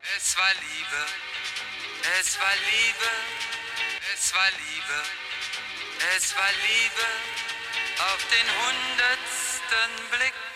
Es war Liebe, es war Liebe, es war Liebe, es war Liebe auf den hundertsten Blick.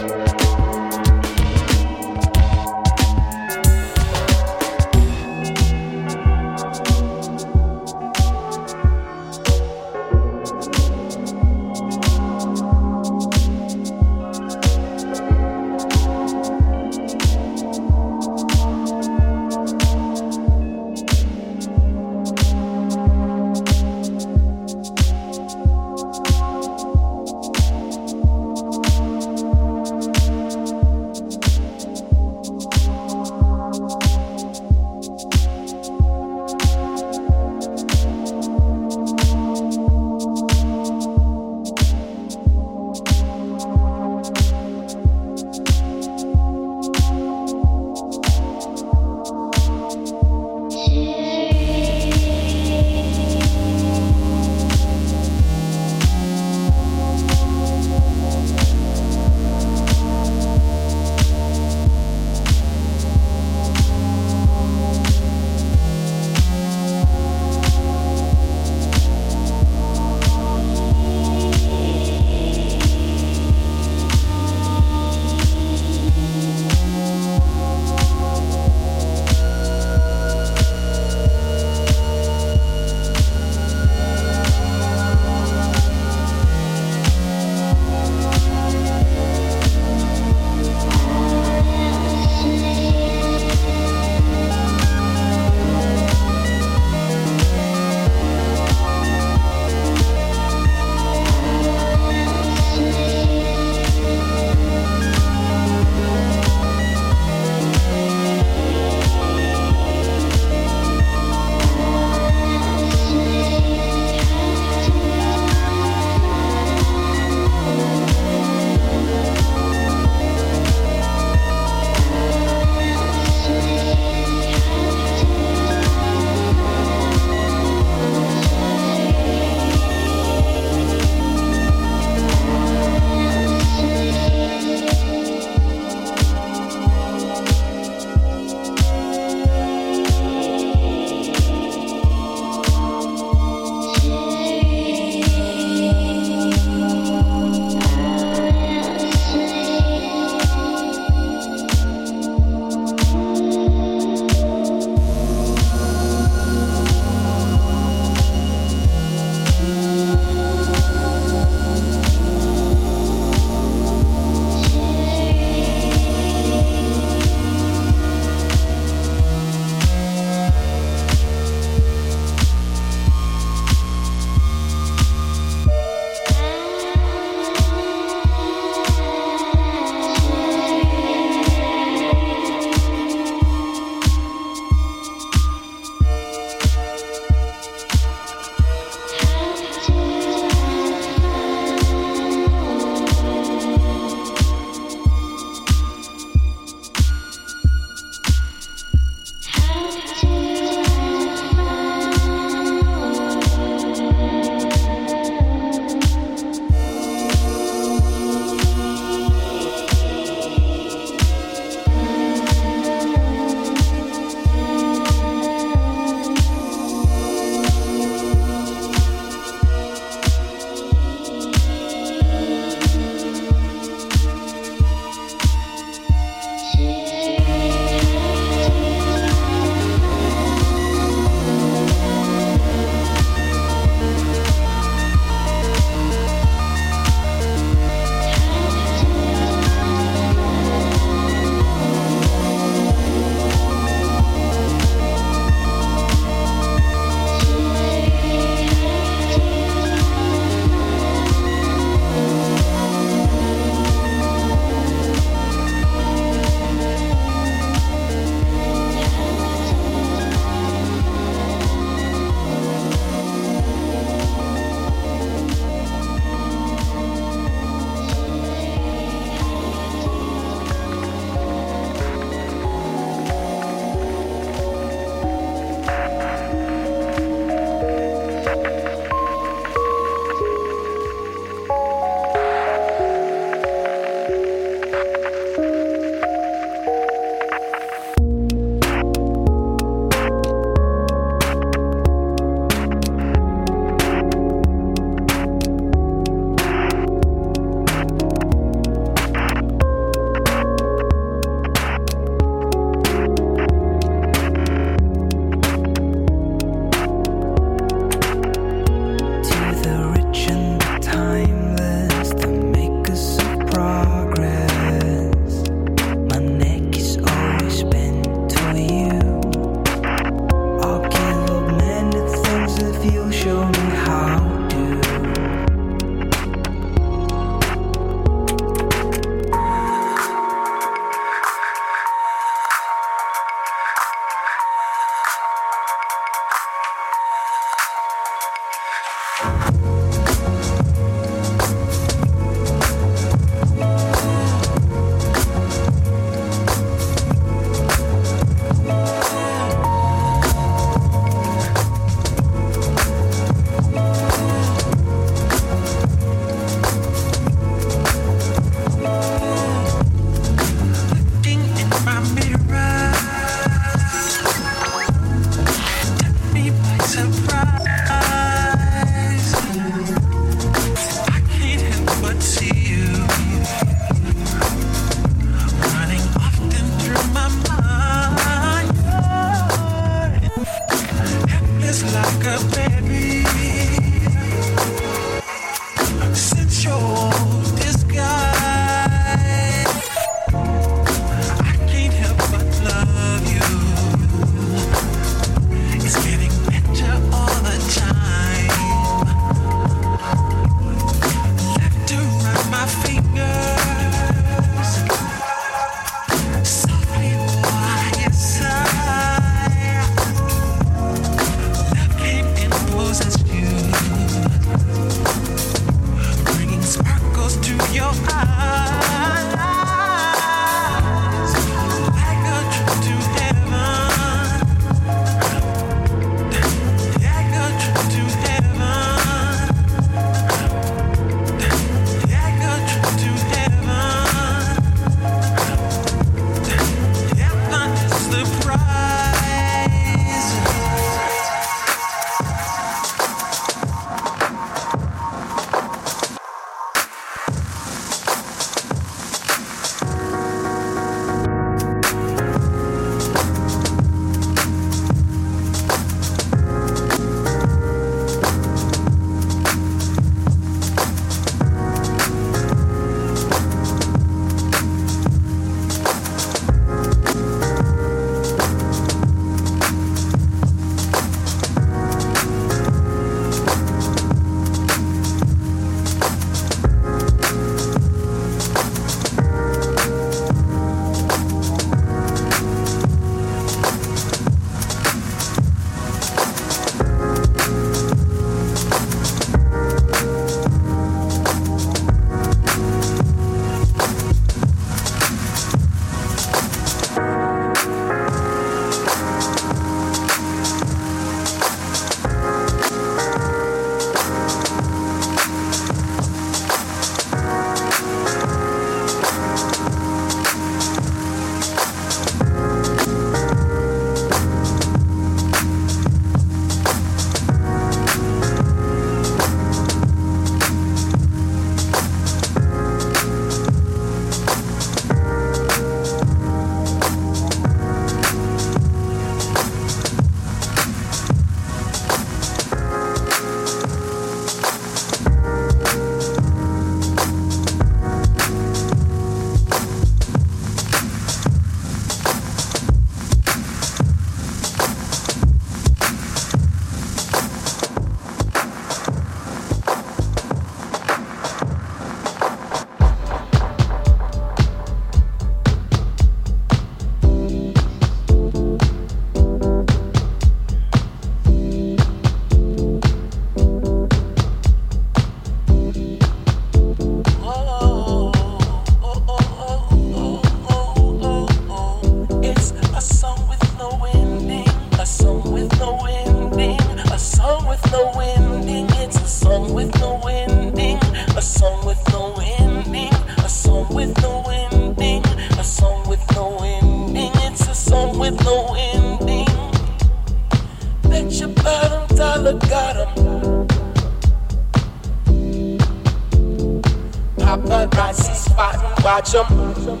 Paparazzi spot and watch them.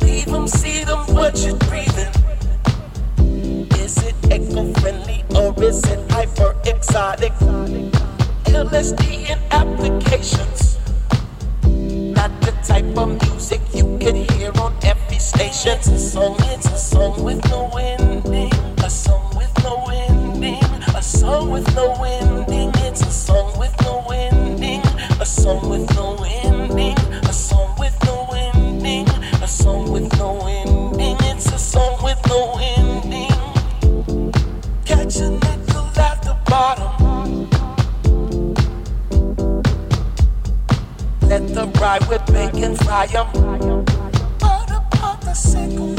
Leave them, see them, what you breathing. Is it eco friendly or is it hyper exotic? LSD in applications. Not the type of music you can hear on every station. It's a song, it's a song with no ending. A song with no ending. A song with no ending. It's a song with no ending. A song with no ending. A song with no ending. A song with no ending. It's a song with no ending. Nickel at the bottom. Let them ride with bacon the single?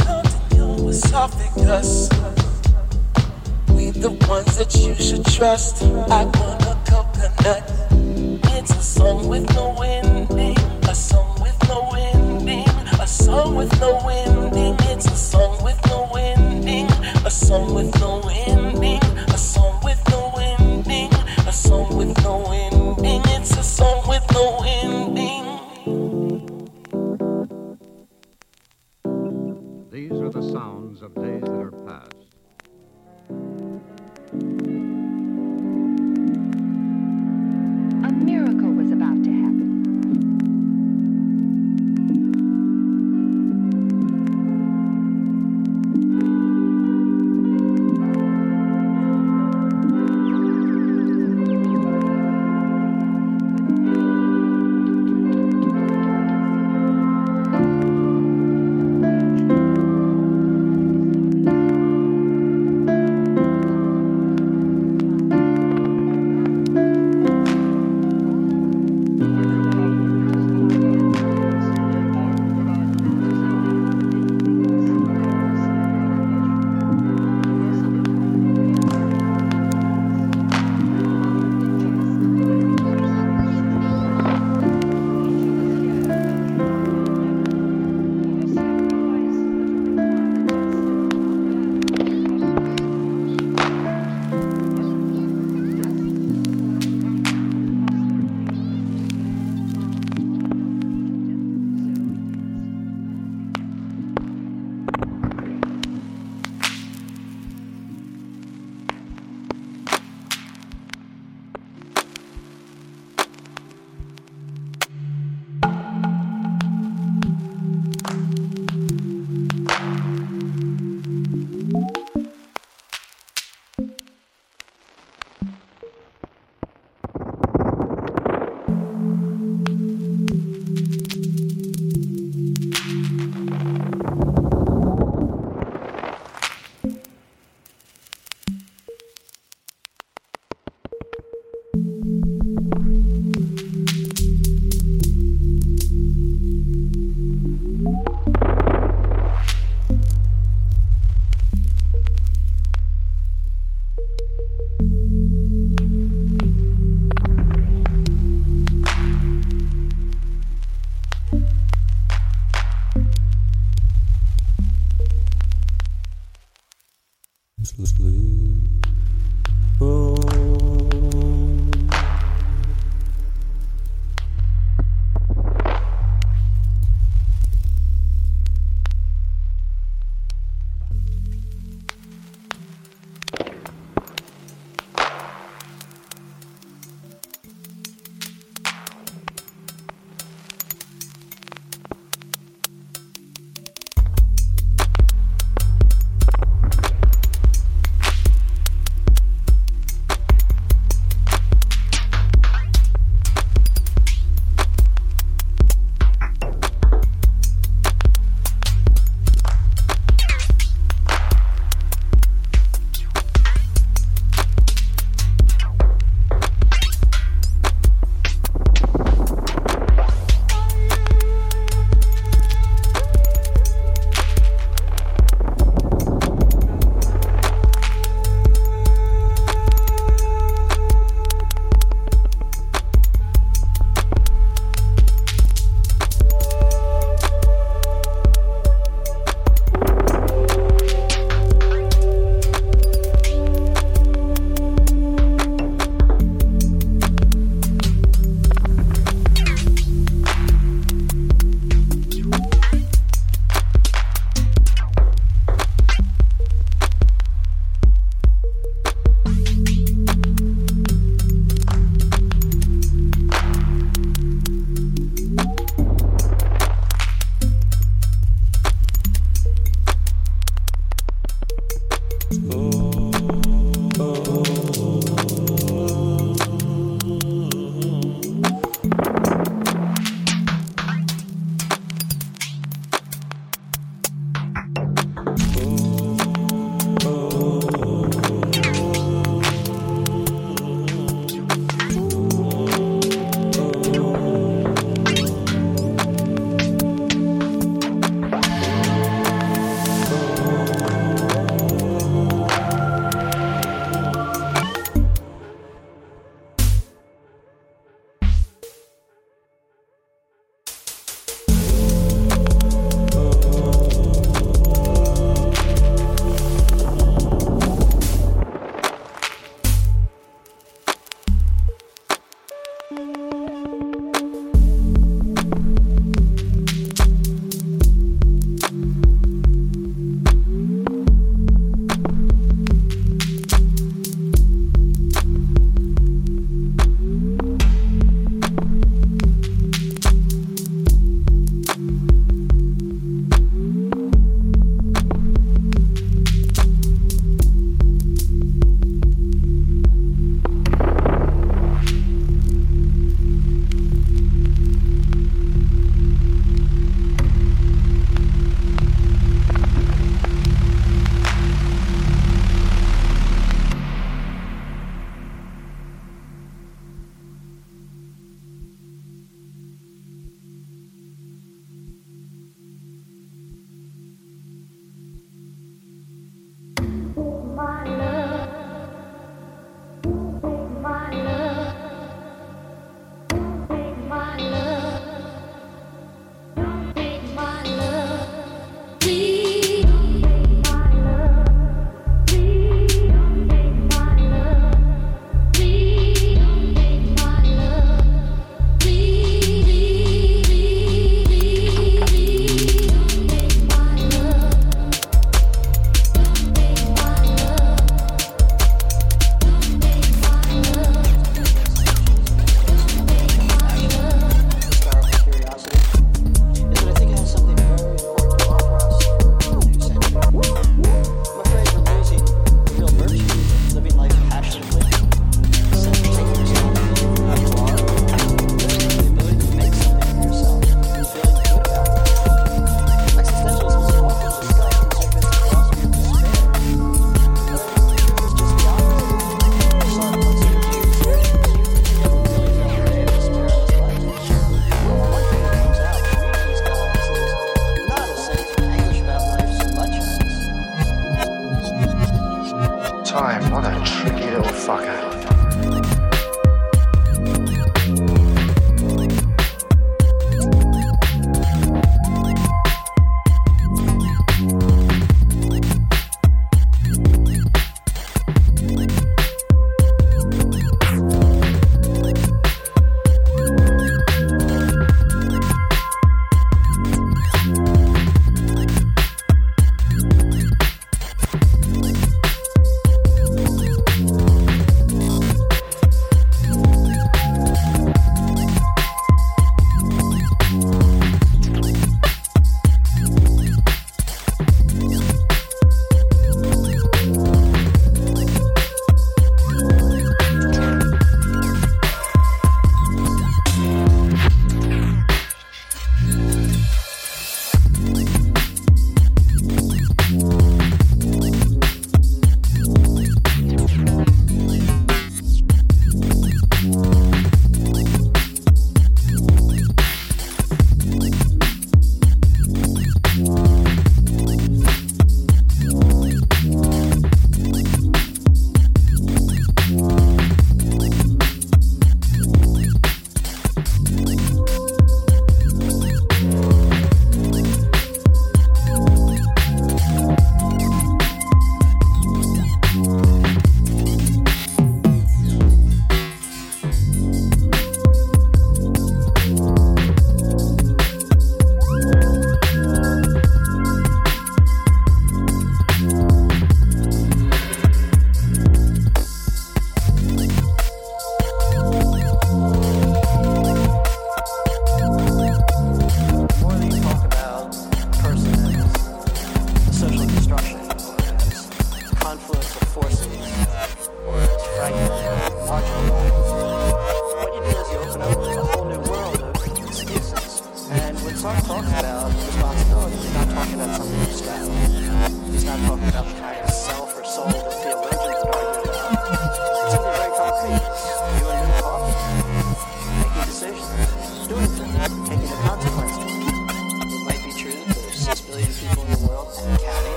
We the ones that you should trust. I want a coconut. It's a song with no ending. Song with no ending. It's a song with no ending. A song with no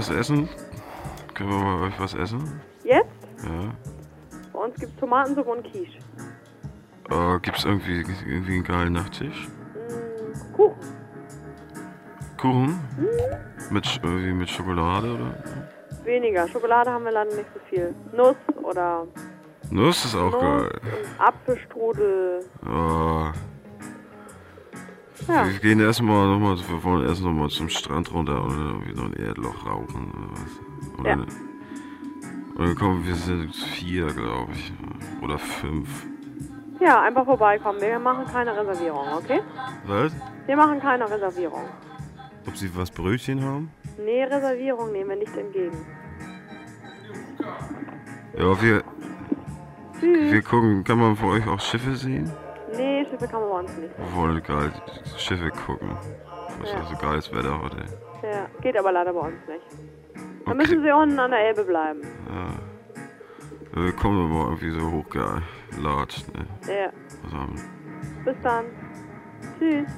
was essen. Können wir bei euch was essen? Jetzt? Ja. Bei uns gibt es Tomatensuppe und Quiche. Äh, gibt's irgendwie, irgendwie einen geilen Nachtisch? Mm, Kuchen. Kuchen? Mit, Sch- irgendwie mit Schokolade oder? Weniger. Schokolade haben wir leider nicht so viel. Nuss oder Nuss ist auch Nuss geil. Apfelstrudel. Oh, Ja. Wir gehen erstmal nochmal, wir wollen erst nochmal zum Strand runter oder irgendwie noch ein Erdloch rauchen oder was. Oder Ja. ne- Und dann kommen wir sind vier, glaube ich. Oder fünf. Ja, einfach vorbeikommen. Wir machen keine Reservierung, okay? Was? Wir machen keine Reservierung. Ob sie was Brötchen haben? Nee, Reservierung nehmen wir nicht entgegen. Ja, wir, Tschüss. wir gucken, kann man von euch auch Schiffe sehen? Nee, Schiffe kann man bei uns nicht. Wir wollen geil Schiffe gucken. Was Ja. ist so geiles Wetter heute. Ja, geht aber leider bei uns nicht. Dann Okay. müssen sie unten an der Elbe bleiben. Ja. Wir kommen immer irgendwie so hochgelatscht, ne? Ja. Zusammen. Bis dann. Tschüss.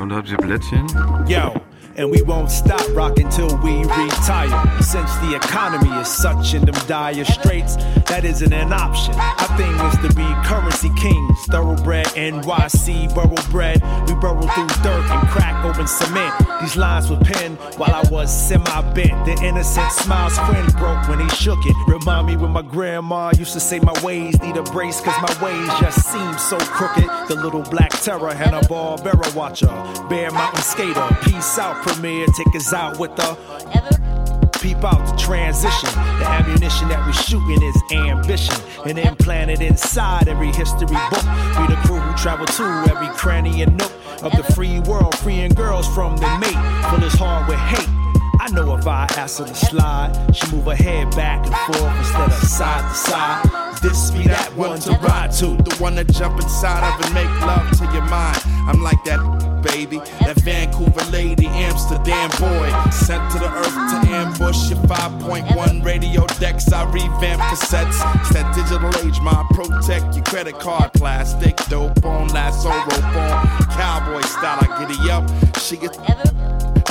Und habt ihr Blättchen? Yo, and we won't stop rocking till we retire. Since the economy is such in them dire straits, that isn't an option. Our thing is to be currency kings, thoroughbred NYC, borough bred. We burrow through dirt and crack open cement. These lines were penned while I was semi bent. The innocent smile's grin broke when he shook it. Remind me when my grandma used to say my ways need a brace, cause my ways just seem so crooked. The little black terror, Hanna Barbera watcher, Bear Mountain skater, peace out premiere, take us out with the Peep out the transition. The ammunition that we're shooting is ambition. And implanted inside every history book. Be the crew who travel to every cranny and nook of the free world, freeing girls from the mate. Full his heart with hate. I know if I ask her to slide, she move her head back and forth instead of side to side. This be that one to ride to. The one to jump inside of and make love to your mind. I'm like that baby, that Vancouver lady, Amsterdam boy. Sent to the earth to ambush your 5.1 radio decks. I revamp cassettes. It's that digital age, my protect your credit card plastic. Dope on, lasso rope on. Cowboy style, I giddy up. She gets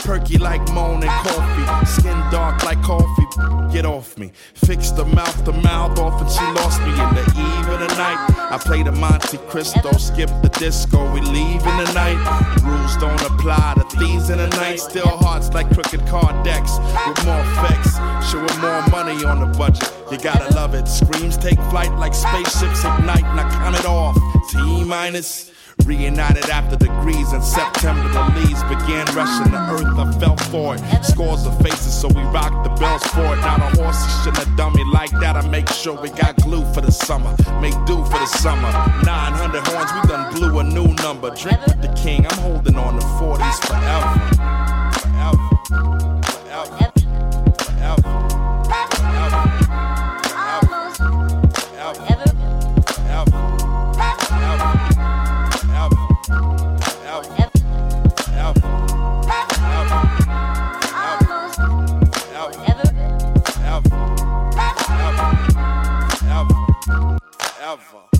perky like moan and coffee. Skin dark like coffee. Get off me. Fix the mouth to mouth off, and she lost me in the eve of the night. I play the Monte Cristo, skip the disco. We leave in the night. Rules don't apply to thieves in the night. Still hearts like crooked card decks with more effects. Showing more money on the budget. You gotta love it. Screams take flight like spaceships ignite. Now count it off. T minus. Reunited after degrees in September, the leaves began rushing the earth. I fell for it. Scores of faces, so we rocked the bells for it. Not the horse have done me like that. I make sure we got glue for the summer. Make do for the summer. 900 horns, we done blew a new number. Drink with the king, I'm holding on to 40s forever. Forever. forever.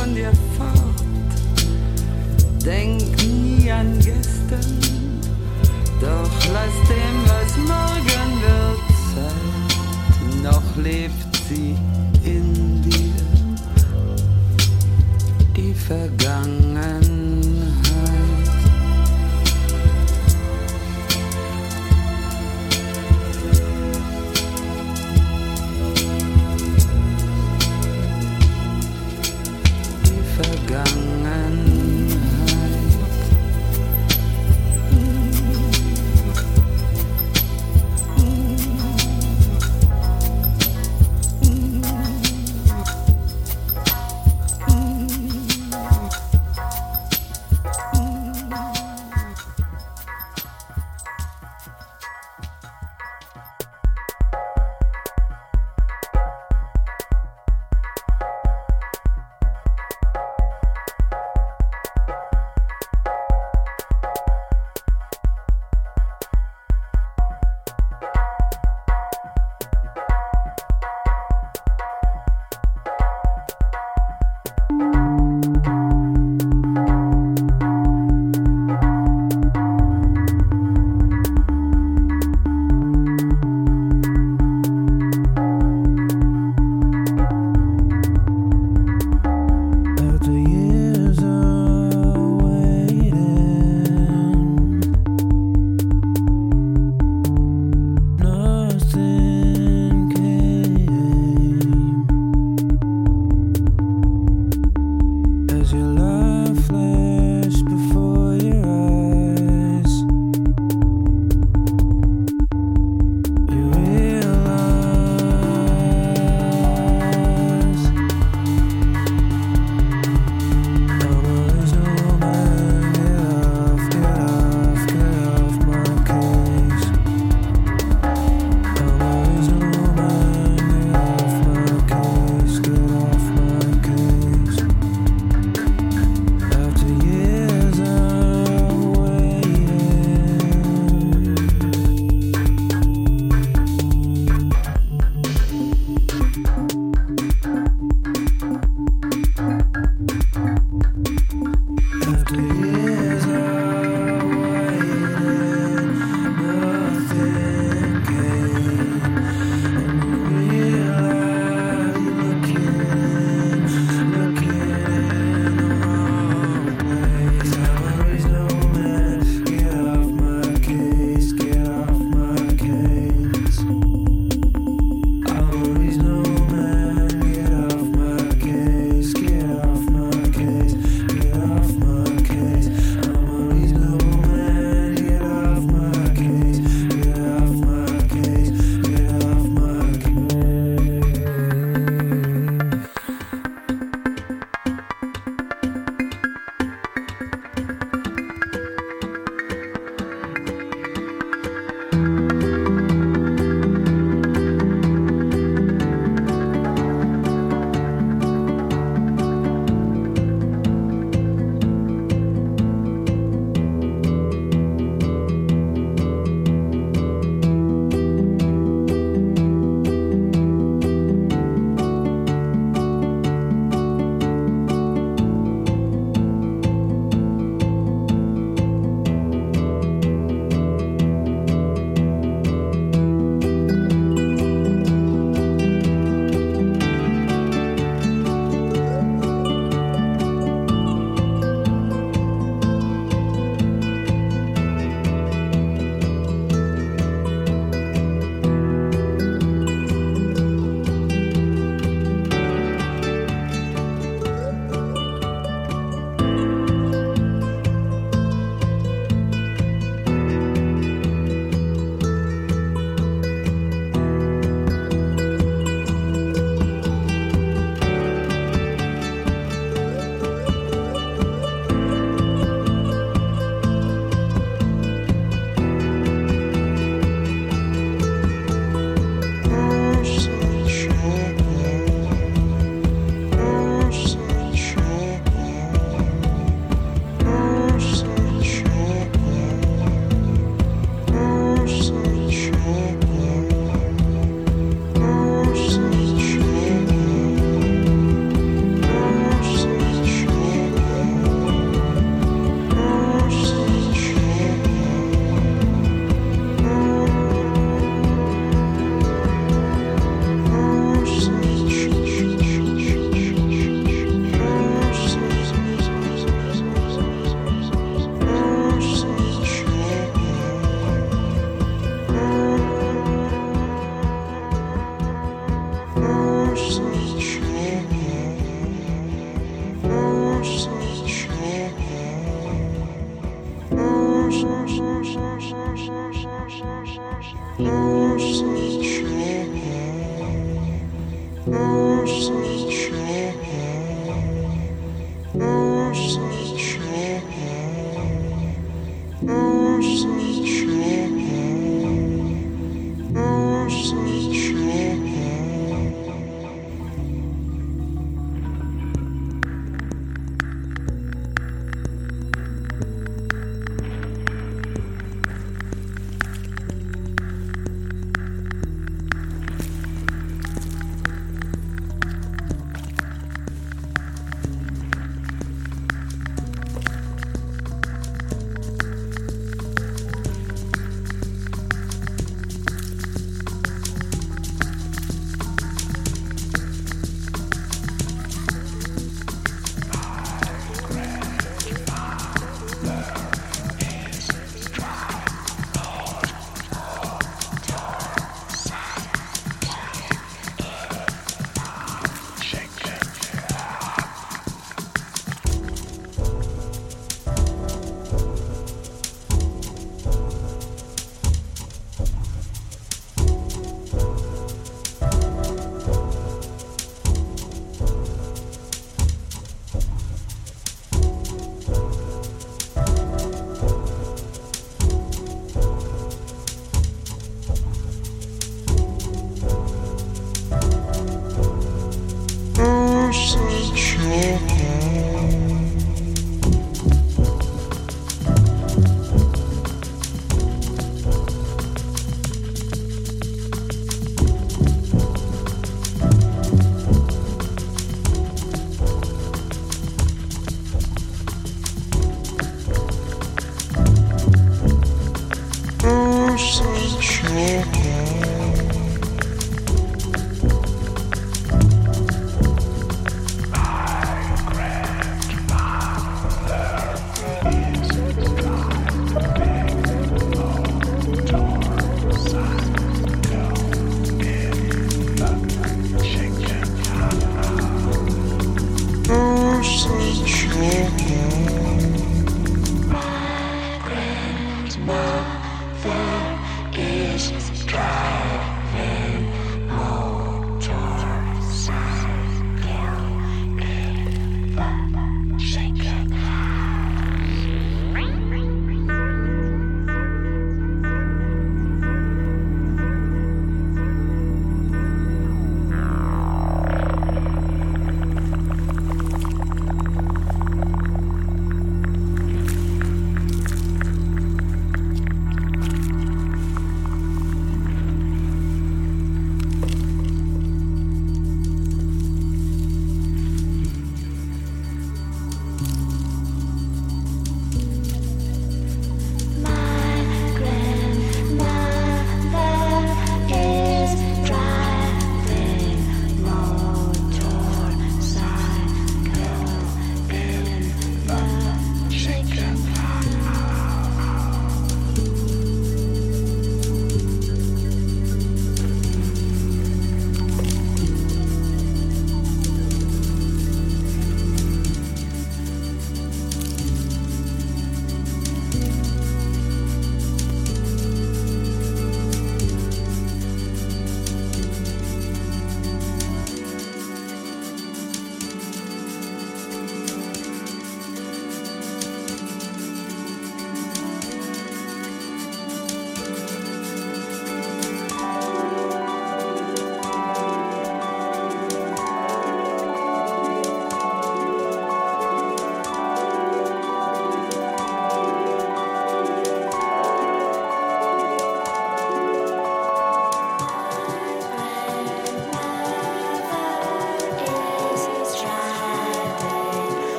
von dir fort. Denk nie an gestern, doch lass dem, was morgen wird, sein. Noch lebt sie in dir, die Vergangenheit.